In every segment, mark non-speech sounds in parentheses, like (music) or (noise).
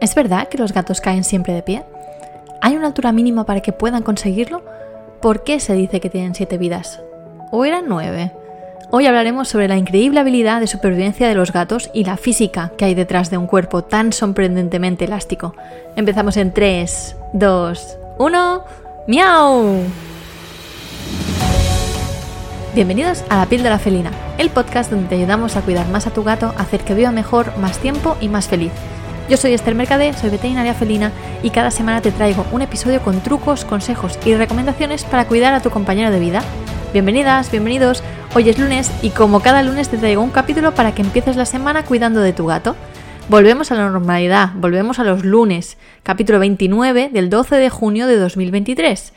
¿Es verdad que los gatos caen siempre de pie? ¿Hay una altura mínima para que puedan conseguirlo? ¿Por qué se dice que tienen siete vidas? ¿O eran nueve? Hoy hablaremos sobre la increíble habilidad de supervivencia de los gatos y la física que hay detrás de un cuerpo tan sorprendentemente elástico. Empezamos en 3, 2, 1. ¡Miau! Bienvenidos a La piel de la felina, el podcast donde te ayudamos a cuidar más a tu gato, hacer que viva mejor, más tiempo y más feliz. Yo soy Esther Mercade, soy veterinaria felina y cada semana te traigo un episodio con trucos, consejos y recomendaciones para cuidar a tu compañero de vida. Bienvenidas, bienvenidos. Hoy es lunes y como cada lunes te traigo un capítulo para que empieces la semana cuidando de tu gato. Volvemos a la normalidad, volvemos a los lunes, capítulo 29 del 12 de junio de 2023.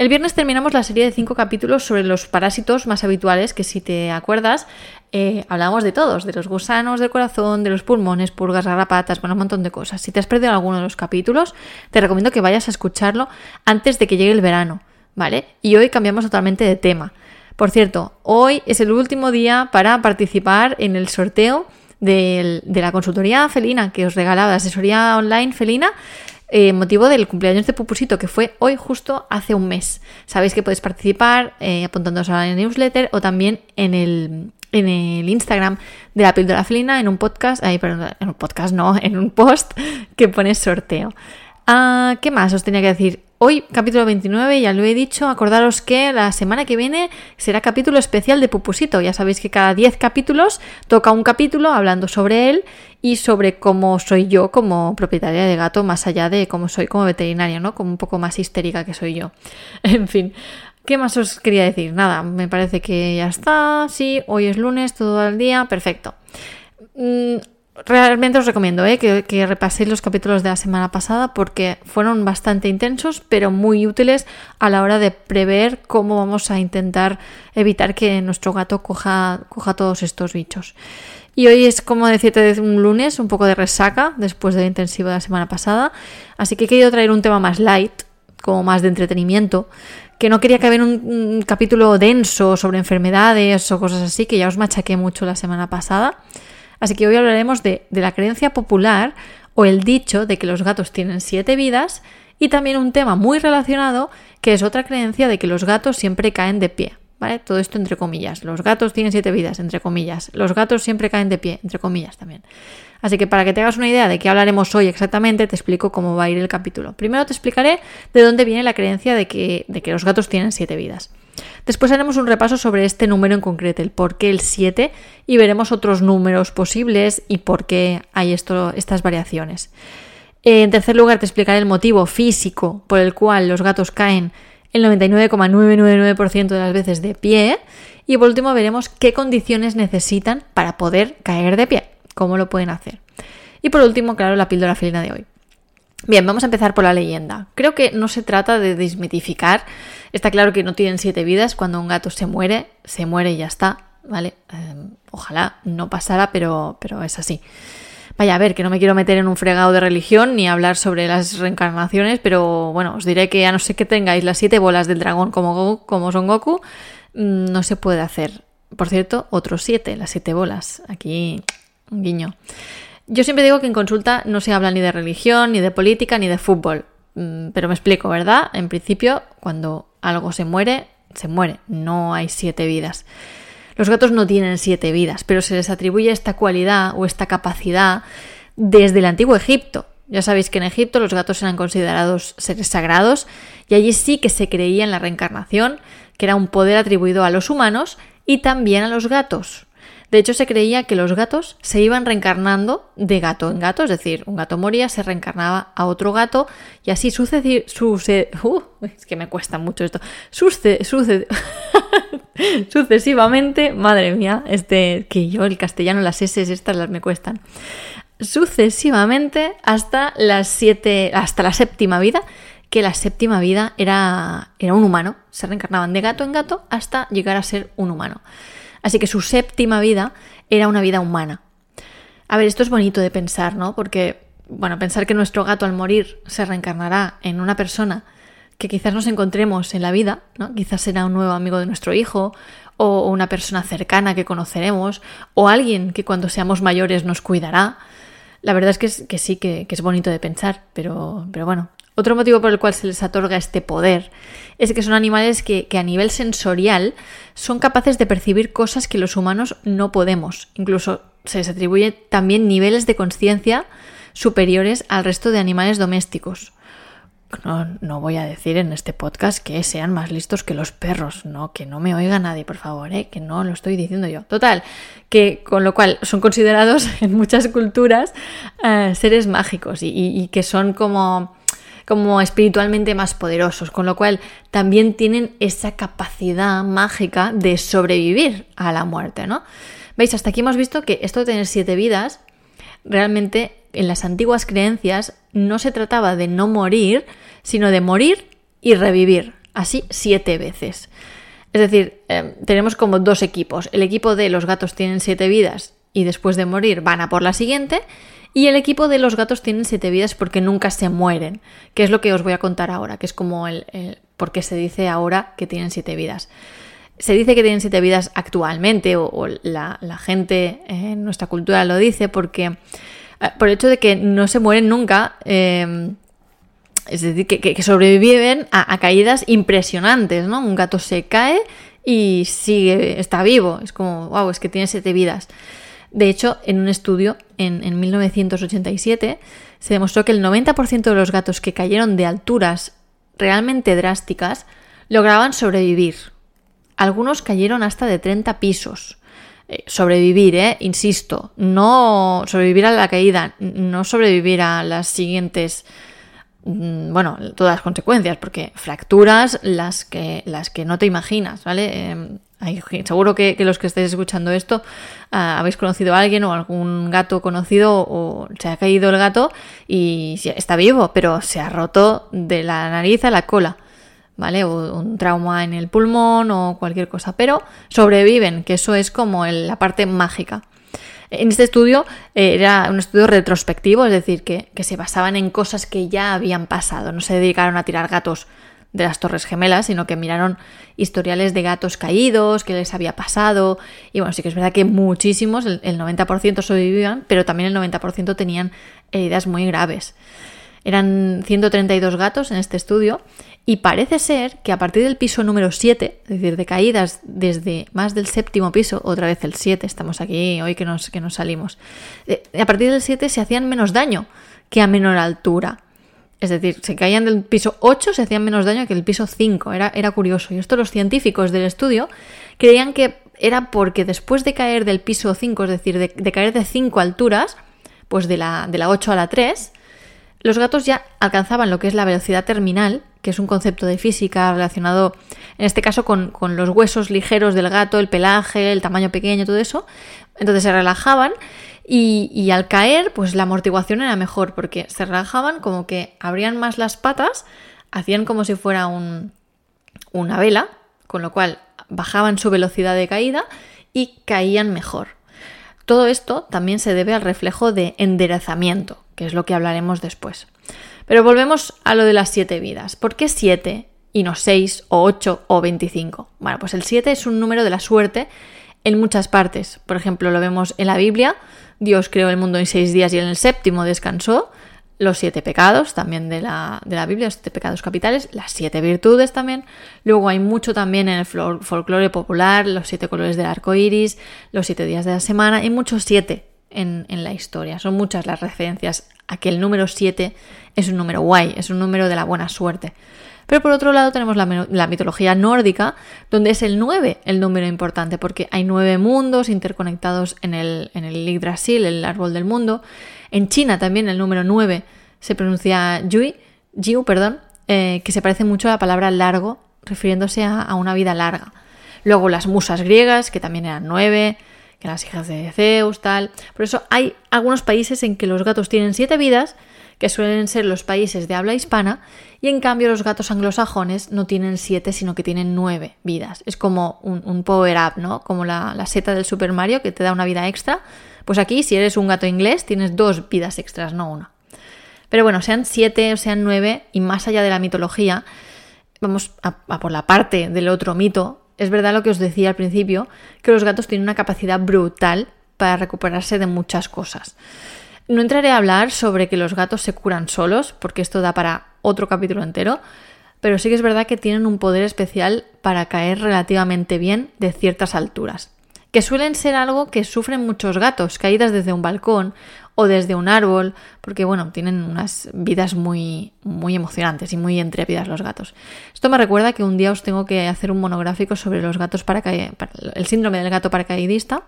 El viernes terminamos la serie de cinco capítulos sobre los parásitos más habituales, que si te acuerdas, eh, hablamos de todos, de los gusanos del corazón, de los pulmones, pulgas, garrapatas, bueno, un montón de cosas. Si te has perdido alguno de los capítulos, te recomiendo que vayas a escucharlo antes de que llegue el verano, ¿vale? Y hoy cambiamos totalmente de tema. Por cierto, hoy es el último día para participar en el sorteo de la consultoría felina que os regalaba, la asesoría online felina, eh, motivo del cumpleaños de Pupusito, que fue hoy justo hace un mes. Sabéis que podéis participar eh, apuntándoos a la newsletter o también en el, en el Instagram de la píldora felina, en un podcast, ay, perdón, en un podcast no, en un post que pone sorteo. Ah, ¿Qué más os tenía que decir? Hoy, capítulo 29, ya lo he dicho, acordaros que la semana que viene será capítulo especial de Pupusito. Ya sabéis que cada 10 capítulos toca un capítulo hablando sobre él y sobre cómo soy yo como propietaria de gato, más allá de cómo soy como veterinaria, ¿no? Como un poco más histérica que soy yo. (laughs) En fin. ¿Qué más os quería decir? Nada, me parece que ya está. Sí, hoy es lunes, todo el día, perfecto. Mm, realmente os recomiendo ¿eh? que, repaséis los capítulos de la semana pasada porque fueron bastante intensos, pero muy útiles a la hora de prever cómo vamos a intentar evitar que nuestro gato coja, coja todos estos bichos. Y hoy es como decirte un lunes, un poco de resaca después del intensivo de la semana pasada. Así que he querido traer un tema más light, como más de entretenimiento, que no quería que hubiera un, un capítulo denso sobre enfermedades o cosas así, que ya os machaqué mucho la semana pasada. Así que hoy hablaremos de, la creencia popular o el dicho de que los gatos tienen siete vidas y también un tema muy relacionado que es otra creencia de que los gatos siempre caen de pie. ¿Vale? Todo esto entre comillas. Los gatos tienen siete vidas, entre comillas. Los gatos siempre caen de pie, entre comillas también. Así que para que te hagas una idea de qué hablaremos hoy exactamente, te explico cómo va a ir el capítulo. Primero te explicaré de dónde viene la creencia de que, de que los gatos tienen siete vidas. Después haremos un repaso sobre este número en concreto, el por qué el 7, y veremos otros números posibles y por qué hay esto, estas variaciones. En tercer lugar, te explicaré el motivo físico por el cual los gatos caen el 99,999% de las veces de pie. Y por último, veremos qué condiciones necesitan para poder caer de pie, cómo lo pueden hacer. Y por último, claro, la píldora felina de hoy. Bien, vamos a empezar por la leyenda. Creo que no se trata de desmitificar. Está claro que no tienen siete vidas. Cuando un gato se muere, se muere y ya está. ¿Vale? Em, ojalá no pasara, pero, pero es así. Vaya, a ver, que no me quiero meter en un fregado de religión ni hablar sobre las reencarnaciones, pero bueno, os diré que a no ser que tengáis las siete bolas del dragón como, como Son Goku, mm, no se puede hacer. Por cierto, otros siete, las siete bolas. Aquí, un guiño. Yo siempre digo que en consulta no se habla ni de religión, ni de política, ni de fútbol. Mm, pero me explico, ¿verdad? En principio, cuando algo se muere, se muere. No hay siete vidas. Los gatos no tienen siete vidas, pero se les atribuye esta cualidad o esta capacidad desde el antiguo Egipto. Ya sabéis que en Egipto los gatos eran considerados seres sagrados y allí sí que se creía en la reencarnación, que era un poder atribuido a los humanos y también a los gatos. De hecho, se creía que los gatos se iban reencarnando de gato en gato, es decir, un gato moría, se reencarnaba a otro gato y así sucede... uh, es que me cuesta mucho esto. (laughs) Sucesivamente, madre mía, este que yo el castellano las S estas las me cuestan. Sucesivamente hasta las siete, hasta la séptima vida, que la séptima vida era, era un humano. Se reencarnaban de gato en gato hasta llegar a ser un humano. Así que su séptima vida era una vida humana. A ver, esto es bonito de pensar, ¿no? Porque, bueno, pensar que nuestro gato al morir se reencarnará en una persona que quizás nos encontremos en la vida, ¿no? Quizás será un nuevo amigo de nuestro hijo, o una persona cercana que conoceremos, o alguien que cuando seamos mayores nos cuidará. La verdad es que, que sí, que, que, es bonito de pensar, pero, pero bueno. Otro motivo por el cual se les otorga este poder es que son animales que, a nivel sensorial son capaces de percibir cosas que los humanos no podemos. Incluso se les atribuye también niveles de conciencia superiores al resto de animales domésticos. No, no, voy a decir en este podcast que sean más listos que los perros, no, que no me oiga nadie, por favor, ¿eh? que no lo estoy diciendo yo. Total, que con lo cual son considerados (laughs) en muchas culturas eh, seres mágicos y, que son como, como espiritualmente más poderosos, con lo cual también tienen esa capacidad mágica de sobrevivir a la muerte, ¿no? Veis, hasta aquí hemos visto que esto de tener siete vidas realmente en las antiguas creencias no se trataba de no morir, sino de morir y revivir, así siete veces. Es decir, eh, tenemos como dos equipos. El equipo de los gatos tienen siete vidas y después de morir van a por la siguiente. Y el equipo de los gatos tienen siete vidas porque nunca se mueren, que es lo que os voy a contar ahora, que es como el, el por qué se dice ahora que tienen siete vidas. Se dice que tienen siete vidas actualmente, o, la, gente en nuestra cultura lo dice porque por el hecho de que no se mueren nunca, eh, es decir, que, sobreviven a, caídas impresionantes, ¿no? Un gato se cae y sigue, está vivo, es como, wow, es que tiene siete vidas. De hecho, en un estudio en, en 1987 se demostró que el 90% de los gatos que cayeron de alturas realmente drásticas lograban sobrevivir. Algunos cayeron hasta de 30 pisos. Eh, sobrevivir, ¿eh? insisto, no sobrevivir a la caída, no sobrevivir a las siguientes, mm, bueno, todas las consecuencias, porque fracturas las que, las que no te imaginas, ¿vale? Eh, seguro que, los que estáis escuchando esto uh, habéis conocido a alguien o algún gato conocido o se ha caído el gato y está vivo, pero se ha roto de la nariz a la cola. ¿vale? O un trauma en el pulmón o cualquier cosa, pero sobreviven, que eso es como la parte mágica. En este estudio eh, era un estudio retrospectivo, es decir, que, que, se basaban en cosas que ya habían pasado, no se dedicaron a tirar gatos de las Torres Gemelas, sino que miraron historiales de gatos caídos, qué les había pasado, y bueno, sí que es verdad que muchísimos, el, el 90% sobrevivían, pero también el 90% tenían heridas muy graves. Eran 132 gatos en este estudio y parece ser que a partir del piso número 7, es decir, de caídas desde más del séptimo piso, otra vez el 7, estamos aquí hoy que nos, que nos salimos, eh, a partir del 7 se hacían menos daño que a menor altura. Es decir, se caían del piso 8, se hacían menos daño que el piso 5. Era, era curioso. Y esto los científicos del estudio creían que era porque después de caer del piso 5, es decir, de, caer de 5 alturas, pues de la, de la 8 a la 3, los gatos ya alcanzaban lo que es la velocidad terminal, que es un concepto de física relacionado, en este caso, con, con, los huesos ligeros del gato, el pelaje, el tamaño pequeño, todo eso. Entonces se relajaban y, al caer, pues la amortiguación era mejor, porque se relajaban como que abrían más las patas, hacían como si fuera un, una vela, con lo cual bajaban su velocidad de caída y caían mejor. Todo esto también se debe al reflejo de enderezamiento, que es lo que hablaremos después. Pero volvemos a lo de las siete vidas. ¿Por qué siete y no seis o ocho o veinticinco? Bueno, pues el siete es un número de la suerte en muchas partes. Por ejemplo, lo vemos en la Biblia. Dios creó el mundo en seis días y en el séptimo descansó. Los siete pecados también de la, de la Biblia, los siete pecados capitales, las siete virtudes también. Luego hay mucho también en el folclore popular, los siete colores del arco iris, los siete días de la semana, y muchos siete en, en, la historia. Son muchas las referencias a que el número 7 es un número guay, es un número de la buena suerte. Pero por otro lado tenemos la, mitología nórdica, donde es el 9 el número importante, porque hay nueve mundos interconectados en el, en el Yggdrasil, el árbol del mundo. En China también el número 9 se pronuncia Yui, Jiu, perdón, eh, que se parece mucho a la palabra largo, refiriéndose a, a una vida larga. Luego las musas griegas, que también eran nueve, que las hijas de Zeus, tal. Por eso hay algunos países en que los gatos tienen siete vidas, que suelen ser los países de habla hispana, y en cambio los gatos anglosajones no tienen siete, sino que tienen nueve vidas. Es como un, un power up, ¿no? Como la, la, seta del Super Mario que te da una vida extra. Pues aquí, si eres un gato inglés, tienes dos vidas extras, no una. Pero bueno, sean siete o sean nueve, y más allá de la mitología, vamos a por la parte del otro mito, es verdad lo que os decía al principio, que los gatos tienen una capacidad brutal para recuperarse de muchas cosas. No entraré a hablar sobre que los gatos se curan solos, porque esto da para otro capítulo entero, pero sí que es verdad que tienen un poder especial para caer relativamente bien de ciertas alturas, que suelen ser algo que sufren muchos gatos, caídas desde un balcón o desde un árbol, porque bueno, tienen unas vidas muy, muy emocionantes y muy intrépidas los gatos. Esto me recuerda que un día os tengo que hacer un monográfico sobre los gatos para el síndrome del gato paracaidista,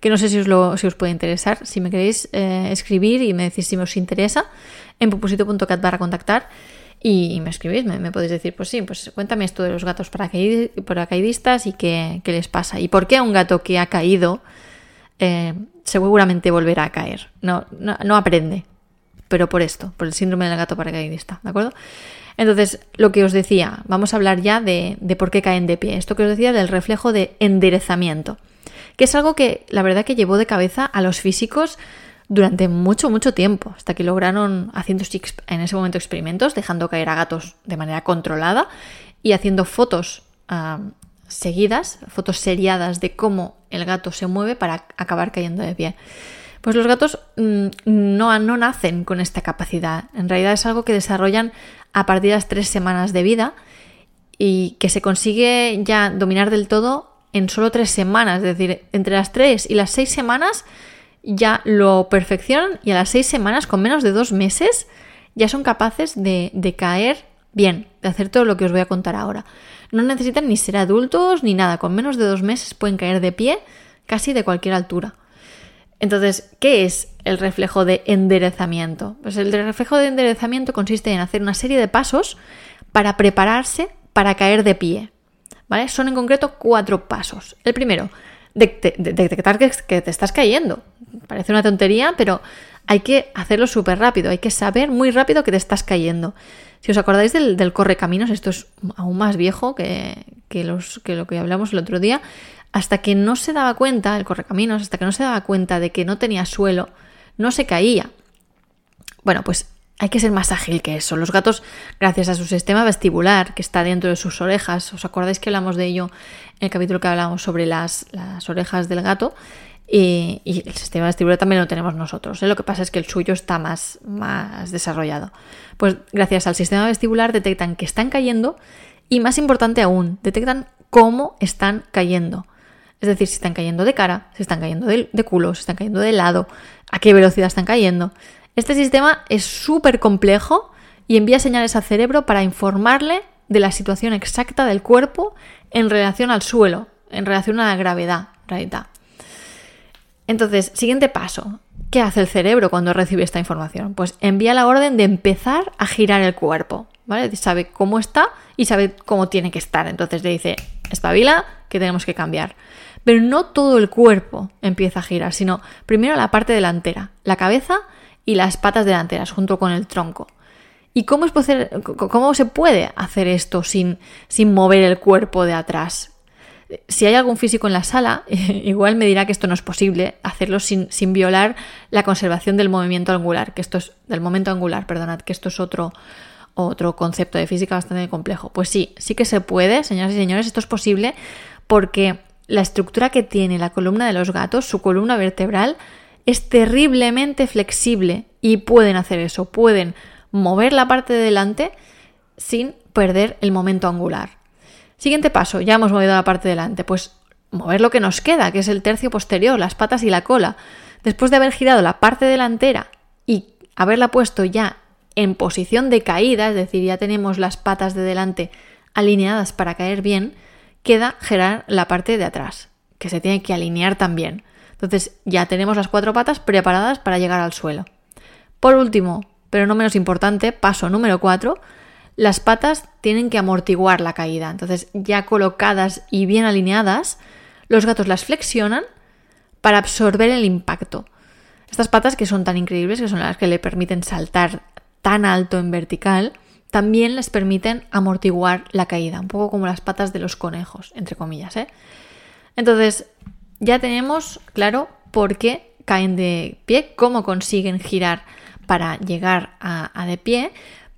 que no sé si os, lo, si os puede interesar. Si me queréis eh, escribir y me decís si os interesa, en propósito.cat para contactar y, me escribís, me, podéis decir, pues sí, pues cuéntame esto de los gatos paracaidistas y qué, les pasa. Y por qué un gato que ha caído eh, seguramente volverá a caer. No, no, aprende, pero por esto, por el síndrome del gato paracaidista, ¿de acuerdo? Entonces, lo que os decía, vamos a hablar ya de, de, por qué caen de pie. Esto que os decía del reflejo de enderezamiento, que es algo que la verdad que llevó de cabeza a los físicos durante mucho, mucho tiempo, hasta que lograron haciendo en ese momento experimentos, dejando caer a gatos de manera controlada y haciendo fotos ah, seguidas, fotos seriadas de cómo el gato se mueve para acabar cayendo de pie. Pues los gatos mm, no, no nacen con esta capacidad, en realidad es algo que desarrollan a partir de las tres semanas de vida y que se consigue ya dominar del todo en solo tres semanas, es decir, entre las tres y las seis semanas ya lo perfeccionan y a las seis semanas, con menos de dos meses, ya son capaces de, caer bien, de hacer todo lo que os voy a contar ahora. No necesitan ni ser adultos ni nada, con menos de dos meses pueden caer de pie casi de cualquier altura. Entonces, ¿qué es el reflejo de enderezamiento? Pues el reflejo de enderezamiento consiste en hacer una serie de pasos para prepararse para caer de pie. ¿Vale? Son en concreto cuatro pasos. El primero, detectar que te estás cayendo. Parece una tontería, pero hay que hacerlo súper rápido, hay que saber muy rápido que te estás cayendo. Si os acordáis del, correcaminos, esto es aún más viejo que, que lo que hablamos el otro día, hasta que no se daba cuenta, el correcaminos, hasta que no se daba cuenta de que no tenía suelo, no se caía. Bueno, pues hay que ser más ágil que eso. Los gatos, gracias a su sistema vestibular que está dentro de sus orejas, ¿os acordáis que hablamos de ello en el capítulo que hablamos sobre las orejas del gato? Y, el sistema vestibular también lo tenemos nosotros. ¿eh? Lo que pasa es que el suyo está más, desarrollado. Pues gracias al sistema vestibular detectan que están cayendo y más importante aún, detectan cómo están cayendo. Es decir, si están cayendo de cara, si están cayendo de, culo, si están cayendo de lado, a qué velocidad están cayendo. Este sistema es súper complejo y envía señales al cerebro para informarle de la situación exacta del cuerpo en relación al suelo, en relación a la gravedad, realidad. Entonces, siguiente paso. ¿Qué hace el cerebro cuando recibe esta información? Pues envía la orden de empezar a girar el cuerpo, ¿vale? Sabe cómo está y sabe cómo tiene que estar. Entonces le dice, espabila, que tenemos que cambiar. Pero no todo el cuerpo empieza a girar, sino primero la parte delantera, la cabeza y las patas delanteras junto con el tronco. ¿Y cómo, es cómo se puede hacer esto sin, sin mover el cuerpo de atrás? Si hay algún físico en la sala, (laughs) igual me dirá que esto no es posible, hacerlo sin, violar la conservación del movimiento angular, que esto es del momento angular, perdonad, que esto es otro, otro concepto de física bastante complejo. Pues sí, sí que se puede, señoras y señores, esto es posible porque la estructura que tiene la columna de los gatos, su columna vertebral, es terriblemente flexible y pueden hacer eso, pueden mover la parte de delante sin perder el momento angular. Siguiente paso, ya hemos movido la parte de delante, pues mover lo que nos queda, que es el tercio posterior, las patas y la cola. Después de haber girado la parte delantera y haberla puesto ya en posición de caída, es decir, ya tenemos las patas de delante alineadas para caer bien, queda girar la parte de atrás, que se tiene que alinear también. Entonces ya tenemos las cuatro patas preparadas para llegar al suelo. Por último, pero no menos importante, paso número cuatro, las patas tienen que amortiguar la caída. Entonces ya colocadas y bien alineadas, los gatos las flexionan para absorber el impacto. Estas patas que son tan increíbles, que son las que le permiten saltar tan alto en vertical, también les permiten amortiguar la caída, un poco como las patas de los conejos, entre comillas. ¿eh? Entonces, ya tenemos claro por qué caen de pie, cómo consiguen girar para llegar a, de pie,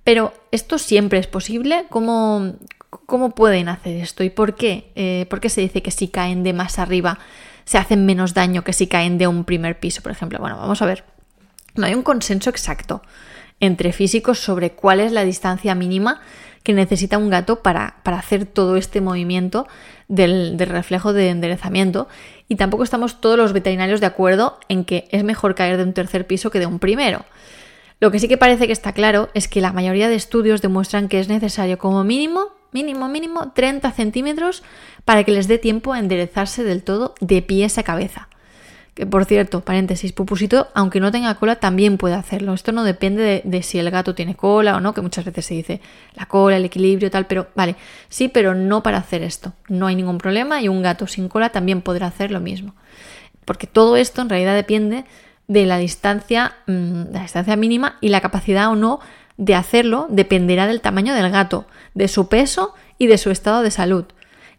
pero esto siempre es posible. ¿Cómo, cómo pueden hacer esto y por qué? Eh, ¿Por qué se dice que si caen de más arriba se hacen menos daño que si caen de un primer piso, por ejemplo? Bueno, vamos a ver. No hay un consenso exacto entre físicos sobre cuál es la distancia mínima que necesita un gato para, hacer todo este movimiento del, reflejo de enderezamiento. Y tampoco estamos todos los veterinarios de acuerdo en que es mejor caer de un tercer piso que de un primero. Lo que sí que parece que está claro es que la mayoría de estudios demuestran que es necesario como mínimo, mínimo, mínimo 30 centímetros para que les dé tiempo a enderezarse del todo de pies a cabeza. Que por cierto, paréntesis, Pupusito, aunque no tenga cola, también puede hacerlo. Esto no depende de, si el gato tiene cola o no, que muchas veces se dice la cola, el equilibrio, tal, pero vale, sí, pero no para hacer esto. No hay ningún problema y un gato sin cola también podrá hacer lo mismo. Porque todo esto en realidad depende de la distancia, mm, la distancia mínima y la capacidad o no de hacerlo dependerá del tamaño del gato, de su peso y de su estado de salud.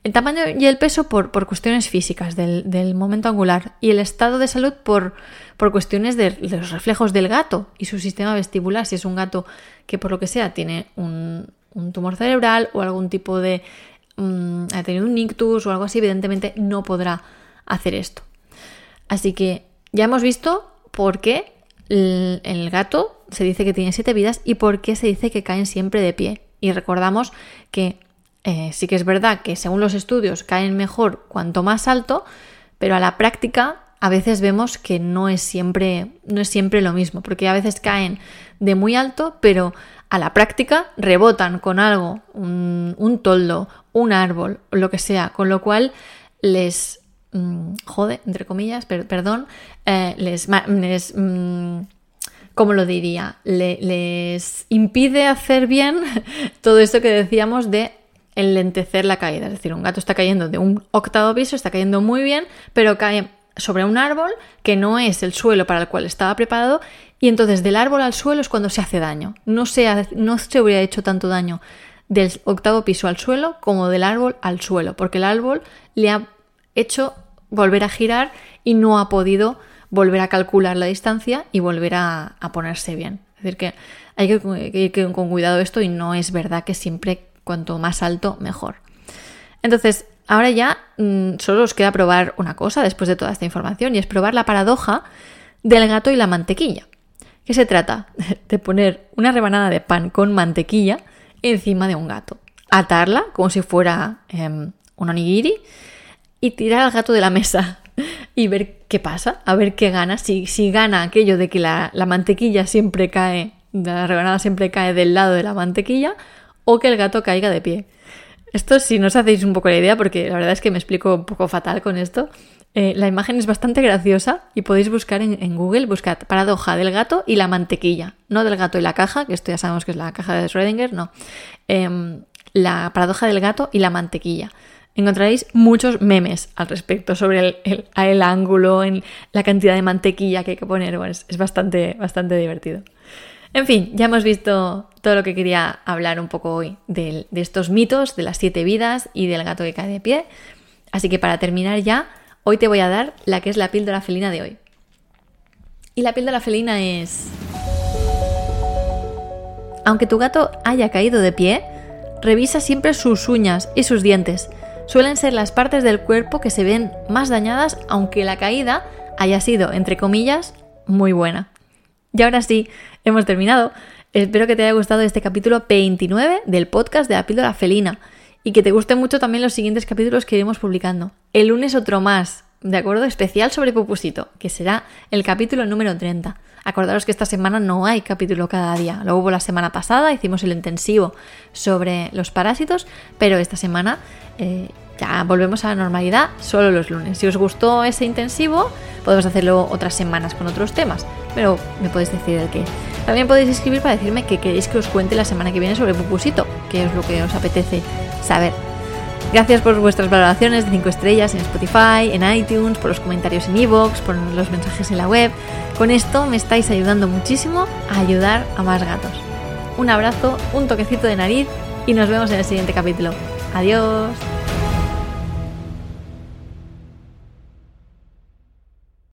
El tamaño y el peso por, cuestiones físicas del, momento angular y el estado de salud por, por cuestiones de, los reflejos del gato y su sistema vestibular. Si es un gato que por lo que sea tiene un, tumor cerebral o algún tipo de... Mm, ha tenido un ictus o algo así, evidentemente no podrá hacer esto. Así que ya hemos visto por qué el, gato se dice que tiene siete vidas y por qué se dice que caen siempre de pie. Y recordamos que eh, sí que es verdad que según los estudios caen mejor cuanto más alto, pero a la práctica a veces vemos que no es siempre, no es siempre lo mismo, porque a veces caen de muy alto, pero a la práctica rebotan con algo, un, toldo, un árbol, lo que sea, con lo cual les mm, jode, entre comillas, perdón, eh, les, les mm, ¿cómo lo diría? les impide hacer bien (laughs) todo esto que decíamos de enlentecer la caída. Es decir, un gato está cayendo de un octavo piso, está cayendo muy bien, pero cae sobre un árbol que no es el suelo para el cual estaba preparado y entonces del árbol al suelo es cuando se hace daño. No se, no se hubiera hecho tanto daño del octavo piso al suelo como del árbol al suelo, porque el árbol le ha hecho volver a girar y no ha podido volver a calcular la distancia y volver a, ponerse bien. Es decir, que hay que ir con cuidado esto y no es verdad que siempre cuanto más alto, mejor. Entonces, ahora ya mm, solo os queda probar una cosa después de toda esta información y es probar la paradoja del gato y la mantequilla. ¿Qué se trata? (laughs) De poner una rebanada de pan con mantequilla encima de un gato, atarla como si fuera em, un onigiri y tirar al gato de la mesa (laughs) y ver qué pasa, a ver qué gana, si, si gana aquello de que la, la mantequilla siempre cae, la rebanada siempre cae del lado de la mantequilla o que el gato caiga de pie. Esto si no os hacéis un poco la idea, porque la verdad es que me explico un poco fatal con esto, eh, la imagen es bastante graciosa y podéis buscar en, Google, buscad paradoja del gato y la mantequilla, no del gato y la caja, que esto ya sabemos que es la caja de Schrödinger, no. Em, la paradoja del gato y la mantequilla. Encontraréis muchos memes al respecto sobre el, ángulo, en la cantidad de mantequilla que hay que poner. Bueno, es, es bastante, bastante divertido. En fin, ya hemos visto todo lo que quería hablar un poco hoy de, estos mitos, de las siete vidas y del gato que cae de pie. Así que para terminar ya, hoy te voy a dar la que es la píldora felina de hoy. Y la píldora felina es... Aunque tu gato haya caído de pie, revisa siempre sus uñas y sus dientes. Suelen ser las partes del cuerpo que se ven más dañadas aunque la caída haya sido, entre comillas, muy buena. Y ahora sí, hemos terminado. Espero que te haya gustado este capítulo 29 del podcast de la píldora felina y que te gusten mucho también los siguientes capítulos que iremos publicando. El lunes otro más, ¿de acuerdo? Especial sobre Pupusito, que será el capítulo número 30. Acordaros que esta semana no hay capítulo cada día. Lo hubo la semana pasada, hicimos el intensivo sobre los parásitos, pero esta semana eh, ya volvemos a la normalidad solo los lunes. Si os gustó ese intensivo, podemos hacerlo otras semanas con otros temas, pero me podéis decir el qué. También podéis escribir para decirme que queréis que os cuente la semana que viene sobre Pupusito, que es lo que os apetece saber. Gracias por vuestras valoraciones de 5 estrellas en Spotify, en iTunes, por los comentarios en iVoox, por los mensajes en la web. Con esto me estáis ayudando muchísimo a ayudar a más gatos. Un abrazo, un toquecito de nariz y nos vemos en el siguiente capítulo. Adiós.